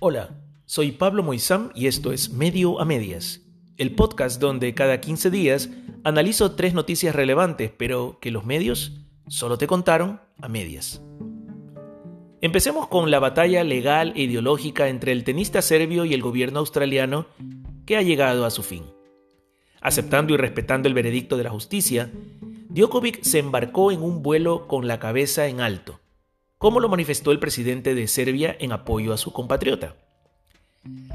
Hola, soy Pablo Moizam y esto es Medio a Medias, el podcast donde cada 15 días analizo tres noticias relevantes, pero que los medios solo te contaron a medias. Empecemos con la batalla legal e ideológica entre el tenista serbio y el gobierno australiano que ha llegado a su fin. Aceptando y respetando el veredicto de la justicia, Djokovic se embarcó en un vuelo con la cabeza en alto, como lo manifestó el presidente de Serbia en apoyo a su compatriota.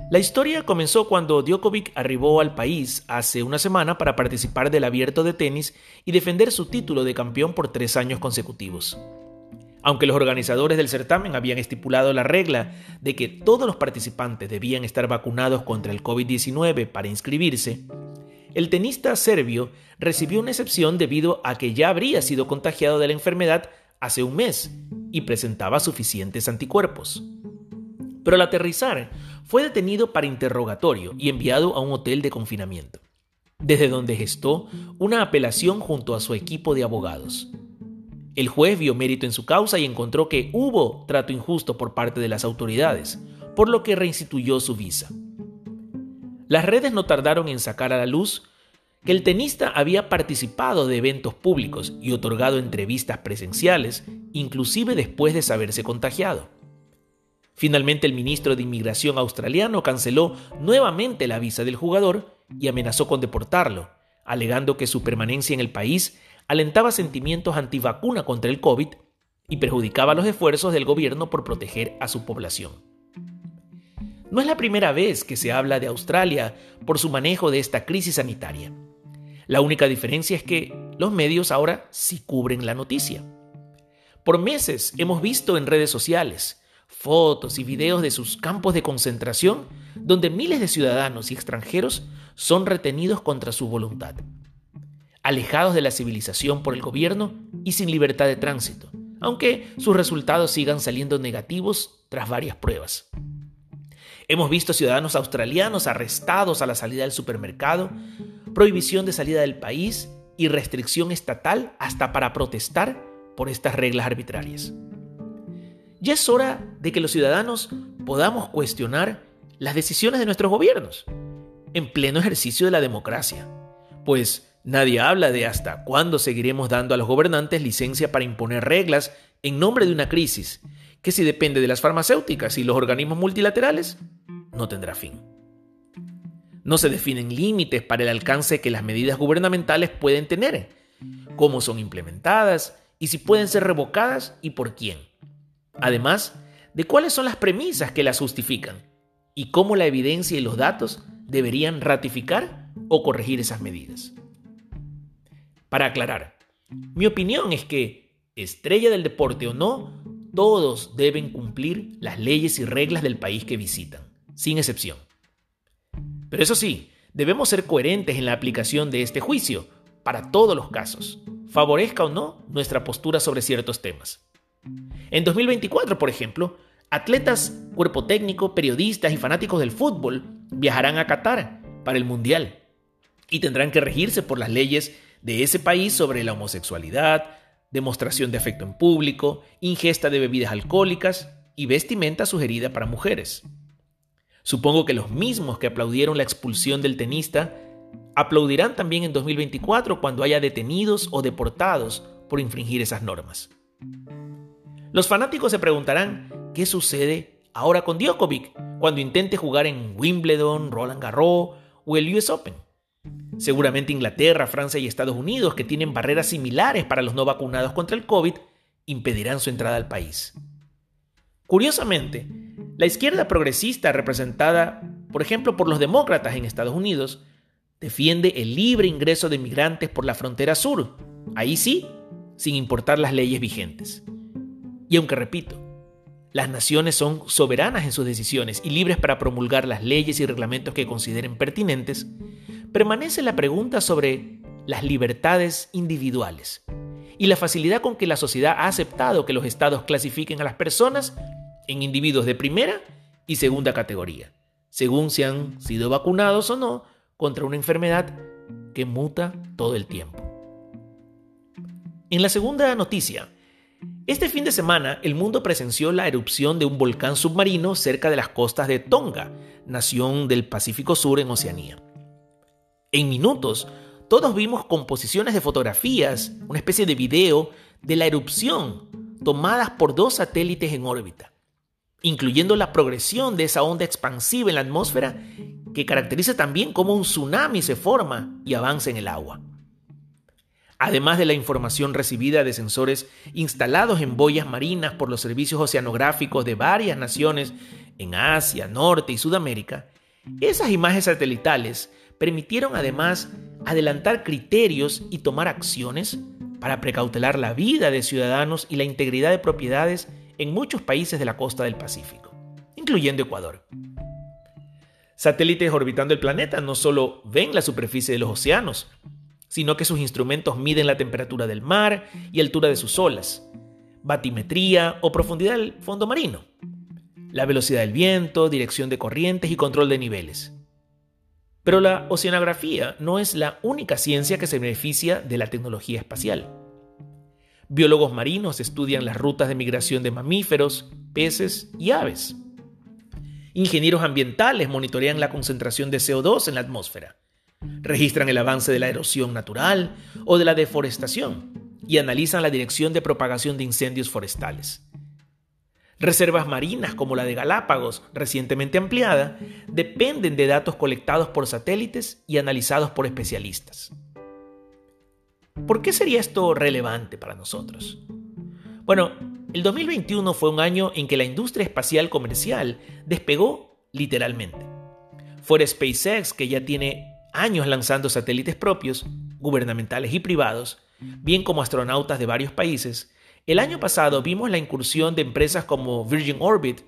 La historia comenzó cuando Djokovic arribó al país hace una semana para participar del abierto de tenis y defender su título de campeón por tres años consecutivos. Aunque los organizadores del certamen habían estipulado la regla de que todos los participantes debían estar vacunados contra el COVID-19 para inscribirse, el tenista serbio recibió una excepción debido a que ya habría sido contagiado de la enfermedad hace un mes y presentaba suficientes anticuerpos. Pero al aterrizar, fue detenido para interrogatorio y enviado a un hotel de confinamiento, desde donde gestó una apelación junto a su equipo de abogados. El juez vio mérito en su causa y encontró que hubo trato injusto por parte de las autoridades, por lo que reinstituyó su visa. Las redes no tardaron en sacar a la luz que el tenista había participado de eventos públicos y otorgado entrevistas presenciales, inclusive después de saberse contagiado. Finalmente el ministro de Inmigración australiano canceló nuevamente la visa del jugador y amenazó con deportarlo, alegando que su permanencia en el país alentaba sentimientos antivacuna contra el COVID y perjudicaba los esfuerzos del gobierno por proteger a su población. No es la primera vez que se habla de Australia por su manejo de esta crisis sanitaria. La única diferencia es que los medios ahora sí cubren la noticia. Por meses hemos visto en redes sociales fotos y videos de sus campos de concentración donde miles de ciudadanos y extranjeros son retenidos contra su voluntad, alejados de la civilización por el gobierno y sin libertad de tránsito, aunque sus resultados sigan saliendo negativos tras varias pruebas. Hemos visto ciudadanos australianos arrestados a la salida del supermercado, prohibición de salida del país y restricción estatal hasta para protestar por estas reglas arbitrarias. Ya es hora de que los ciudadanos podamos cuestionar las decisiones de nuestros gobiernos, en pleno ejercicio de la democracia, pues nadie habla de hasta cuándo seguiremos dando a los gobernantes licencia para imponer reglas en nombre de una crisis, que si depende de las farmacéuticas y los organismos multilaterales, no tendrá fin. No se definen límites para el alcance que las medidas gubernamentales pueden tener, cómo son implementadas y si pueden ser revocadas y por quién. Además, de cuáles son las premisas que las justifican y cómo la evidencia y los datos deberían ratificar o corregir esas medidas. Para aclarar, mi opinión es que, estrella del deporte o no, todos deben cumplir las leyes y reglas del país que visitan, sin excepción. Pero eso sí, debemos ser coherentes en la aplicación de este juicio para todos los casos, favorezca o no nuestra postura sobre ciertos temas. En 2024, por ejemplo, atletas, cuerpo técnico, periodistas y fanáticos del fútbol viajarán a Qatar para el Mundial y tendrán que regirse por las leyes de ese país sobre la homosexualidad, demostración de afecto en público, ingesta de bebidas alcohólicas y vestimenta sugerida para mujeres. Supongo que los mismos que aplaudieron la expulsión del tenista aplaudirán también en 2024 cuando haya detenidos o deportados por infringir esas normas. Los fanáticos se preguntarán qué sucede ahora con Djokovic cuando intente jugar en Wimbledon, Roland Garros o el US Open. Seguramente Inglaterra, Francia y Estados Unidos, que tienen barreras similares para los no vacunados contra el COVID, impedirán su entrada al país. Curiosamente, la izquierda progresista, representada, por ejemplo, por los demócratas en Estados Unidos, defiende el libre ingreso de migrantes por la frontera sur, ahí sí, sin importar las leyes vigentes. Y aunque repito, las naciones son soberanas en sus decisiones y libres para promulgar las leyes y reglamentos que consideren pertinentes, permanece la pregunta sobre las libertades individuales y la facilidad con que la sociedad ha aceptado que los estados clasifiquen a las personas en individuos de primera y segunda categoría, según si han sido vacunados o no contra una enfermedad que muta todo el tiempo. En la segunda noticia, Este fin de semana el mundo presenció la erupción de un volcán submarino cerca de las costas de Tonga, nación del Pacífico Sur en Oceanía. En minutos, todos vimos composiciones de fotografías, una especie de video de la erupción tomadas por dos satélites en órbita, incluyendo la progresión de esa onda expansiva en la atmósfera que caracteriza también cómo un tsunami se forma y avanza en el agua. Además de la información recibida de sensores instalados en boyas marinas por los servicios oceanográficos de varias naciones en Asia, Norte y Sudamérica, esas imágenes satelitales permitieron además adelantar criterios y tomar acciones para precautelar la vida de ciudadanos y la integridad de propiedades en muchos países de la costa del Pacífico, incluyendo Ecuador. Satélites orbitando el planeta no solo ven la superficie de los océanos, sino que sus instrumentos miden la temperatura del mar y altura de sus olas, batimetría o profundidad del fondo marino, la velocidad del viento, dirección de corrientes y control de niveles. Pero la oceanografía no es la única ciencia que se beneficia de la tecnología espacial. Biólogos marinos estudian las rutas de migración de mamíferos, peces y aves. Ingenieros ambientales monitorean la concentración de CO2 en la atmósfera. Registran el avance de la erosión natural o de la deforestación y analizan la dirección de propagación de incendios forestales. Reservas marinas como la de Galápagos, recientemente ampliada, dependen de datos colectados por satélites y analizados por especialistas. ¿Por qué sería esto relevante para nosotros? Bueno, el 2021 fue un año en que la industria espacial comercial despegó literalmente. Fuera SpaceX, que ya tiene años lanzando satélites propios, gubernamentales y privados, bien como astronautas de varios países, el año pasado vimos la incursión de empresas como Virgin Orbit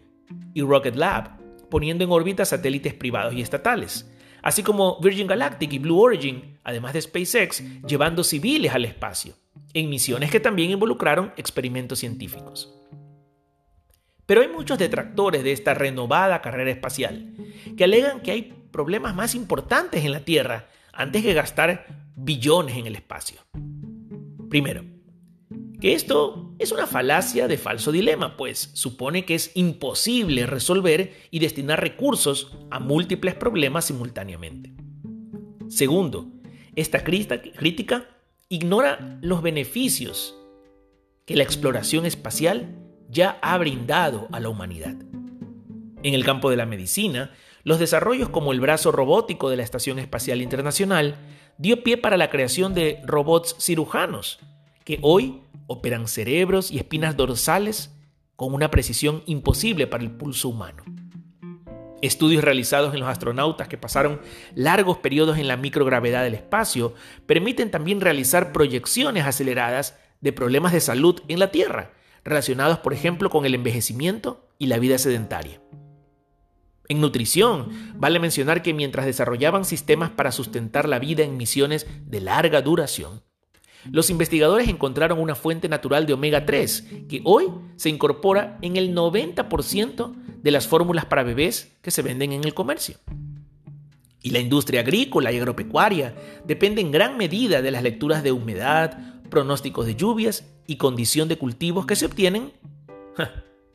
y Rocket Lab, poniendo en órbita satélites privados y estatales, así como Virgin Galactic y Blue Origin, además de SpaceX, llevando civiles al espacio, en misiones que también involucraron experimentos científicos. Pero hay muchos detractores de esta renovada carrera espacial, que alegan que hay problemas más importantes en la Tierra antes que gastar billones en el espacio. Primero, que esto es una falacia de falso dilema, pues supone que es imposible resolver y destinar recursos a múltiples problemas simultáneamente. Segundo, esta crítica ignora los beneficios que la exploración espacial ya ha brindado a la humanidad. En el campo de la medicina, los desarrollos como el brazo robótico de la Estación Espacial Internacional dio pie para la creación de robots cirujanos, que hoy operan cerebros y espinas dorsales con una precisión imposible para el pulso humano. Estudios realizados en los astronautas que pasaron largos periodos en la microgravedad del espacio permiten también realizar proyecciones aceleradas de problemas de salud en la Tierra, relacionados por ejemplo con el envejecimiento y la vida sedentaria. En nutrición, vale mencionar que mientras desarrollaban sistemas para sustentar la vida en misiones de larga duración, los investigadores encontraron una fuente natural de omega 3 que hoy se incorpora en el 90% de las fórmulas para bebés que se venden en el comercio. Y la industria agrícola y agropecuaria depende en gran medida de las lecturas de humedad, pronósticos de lluvias y condición de cultivos que se obtienen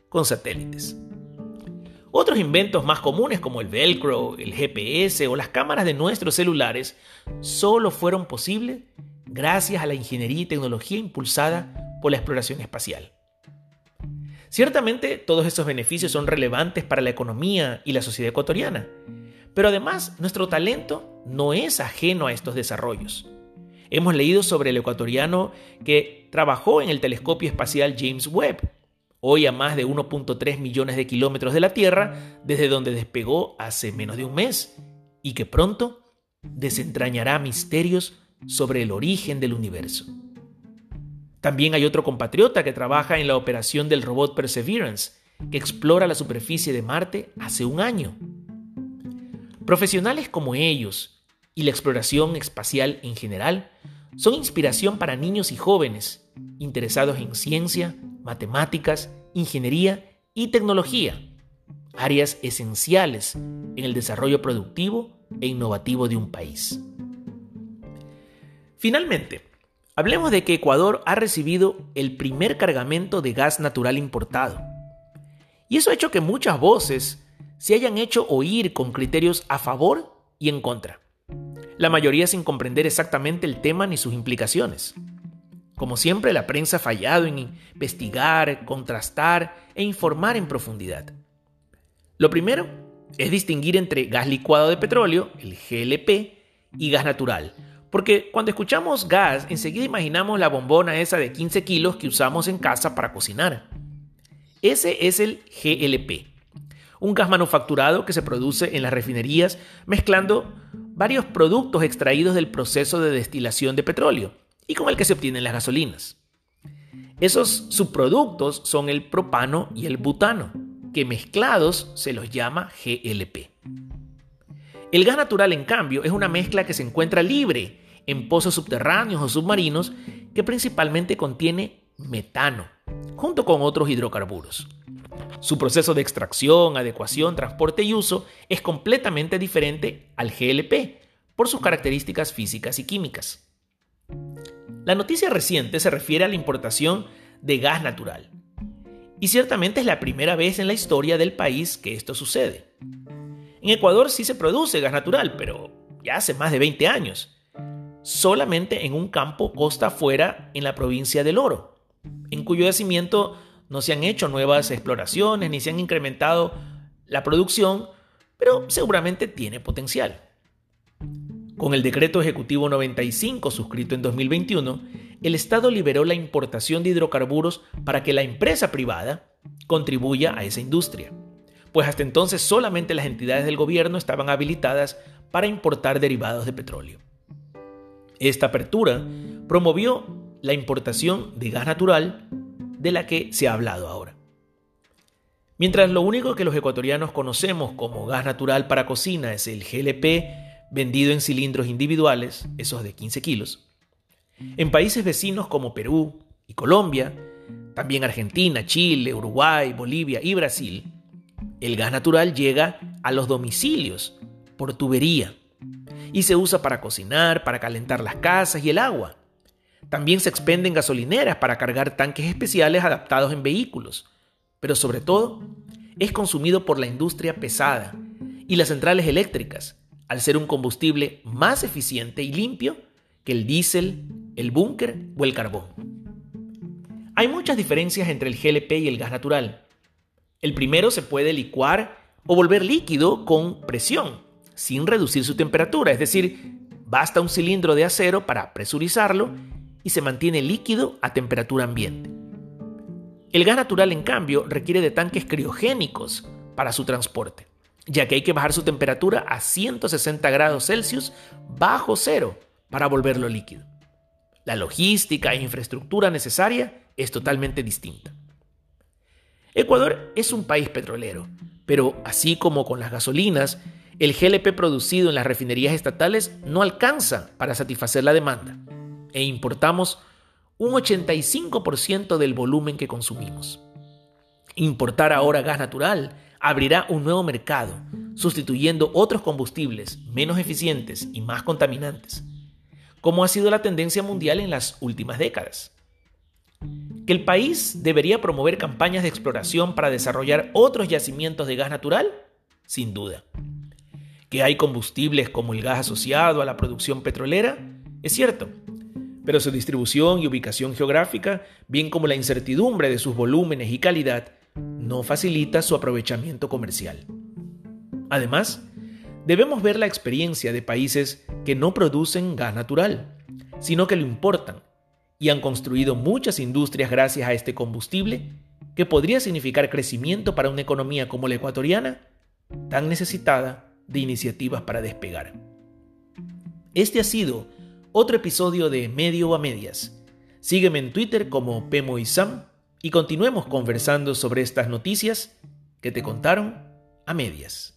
con satélites. Otros inventos más comunes como el velcro, el GPS o las cámaras de nuestros celulares solo fueron posibles gracias a la ingeniería y tecnología impulsada por la exploración espacial. Ciertamente todos estos beneficios son relevantes para la economía y la sociedad ecuatoriana, pero además nuestro talento no es ajeno a estos desarrollos. Hemos leído sobre el ecuatoriano que trabajó en el telescopio espacial James Webb, hoy a más de 1.3 millones de kilómetros de la Tierra, desde donde despegó hace menos de un mes, y que pronto desentrañará misterios sobre el origen del universo. También hay otro compatriota que trabaja en la operación del robot Perseverance, que explora la superficie de Marte hace un año. Profesionales como ellos y la exploración espacial en general son inspiración para niños y jóvenes interesados en ciencia, matemáticas, ingeniería y tecnología, áreas esenciales en el desarrollo productivo e innovativo de un país. Finalmente, Hablemos de que Ecuador ha recibido el primer cargamento de gas natural importado. Y eso ha hecho que muchas voces se hayan hecho oír con criterios a favor y en contra. La mayoría sin comprender exactamente el tema ni sus implicaciones. Como siempre, la prensa ha fallado en investigar, contrastar e informar en profundidad. Lo primero es distinguir entre gas licuado de petróleo, el GLP, y gas natural. Porque cuando escuchamos gas, enseguida imaginamos la bombona esa de 15 kilos que usamos en casa para cocinar. Ese es el GLP, un gas manufacturado que se produce en las refinerías mezclando varios productos extraídos del proceso de destilación de petróleo y con el que se obtienen las gasolinas. Esos subproductos son el propano y el butano, que mezclados se los llama GLP. El gas natural, en cambio, es una mezcla que se encuentra libre en pozos subterráneos o submarinos que principalmente contiene metano, junto con otros hidrocarburos. Su proceso de extracción, adecuación, transporte y uso es completamente diferente al GLP por sus características físicas y químicas. La noticia reciente se refiere a la importación de gas natural. Y ciertamente es la primera vez en la historia del país que esto sucede. En Ecuador sí se produce gas natural, pero ya hace más de 20 años. Solamente en un campo costa afuera en la provincia del Oro, en cuyo yacimiento no se han hecho nuevas exploraciones ni se han incrementado la producción, pero seguramente tiene potencial. Con el decreto ejecutivo 95 suscrito en 2021, el Estado liberó la importación de hidrocarburos para que la empresa privada contribuya a esa industria, pues hasta entonces solamente las entidades del gobierno estaban habilitadas para importar derivados de petróleo. Esta apertura promovió la importación de gas natural de la que se ha hablado ahora. Mientras lo único que los ecuatorianos conocemos como gas natural para cocina es el GLP, vendido en cilindros individuales, esos de 15 kilos. En países vecinos como Perú y Colombia, también Argentina, Chile, Uruguay, Bolivia y Brasil, el gas natural llega a los domicilios por tubería y se usa para cocinar, para calentar las casas y el agua. También se expenden gasolineras para cargar tanques especiales adaptados en vehículos, pero sobre todo es consumido por la industria pesada y las centrales eléctricas, al ser un combustible más eficiente y limpio que el diésel, el búnker o el carbón. Hay muchas diferencias entre el GLP y el gas natural. El primero se puede licuar o volver líquido con presión, sin reducir su temperatura, es decir, basta un cilindro de acero para presurizarlo y se mantiene líquido a temperatura ambiente. El gas natural, en cambio, requiere de tanques criogénicos para su transporte ya que hay que bajar su temperatura a 160 grados Celsius bajo cero para volverlo líquido. La logística e infraestructura necesaria es totalmente distinta. Ecuador es un país petrolero, pero así como con las gasolinas, el GLP producido en las refinerías estatales no alcanza para satisfacer la demanda e importamos un 85% del volumen que consumimos. Importar ahora gas natural abrirá un nuevo mercado, sustituyendo otros combustibles menos eficientes y más contaminantes, como ha sido la tendencia mundial en las últimas décadas. ¿Que el país debería promover campañas de exploración para desarrollar otros yacimientos de gas natural? Sin duda. ¿Que hay combustibles como el gas asociado a la producción petrolera? Es cierto, pero su distribución y ubicación geográfica, bien como la incertidumbre de sus volúmenes y calidad, no facilita su aprovechamiento comercial. Además, debemos ver la experiencia de países que no producen gas natural, sino que lo importan y han construido muchas industrias gracias a este combustible que podría significar crecimiento para una economía como la ecuatoriana, tan necesitada de iniciativas para despegar. Este ha sido otro episodio de Medio a Medias. Sígueme en Twitter como PemoIsam y continuemos conversando sobre estas noticias que te contaron a medias.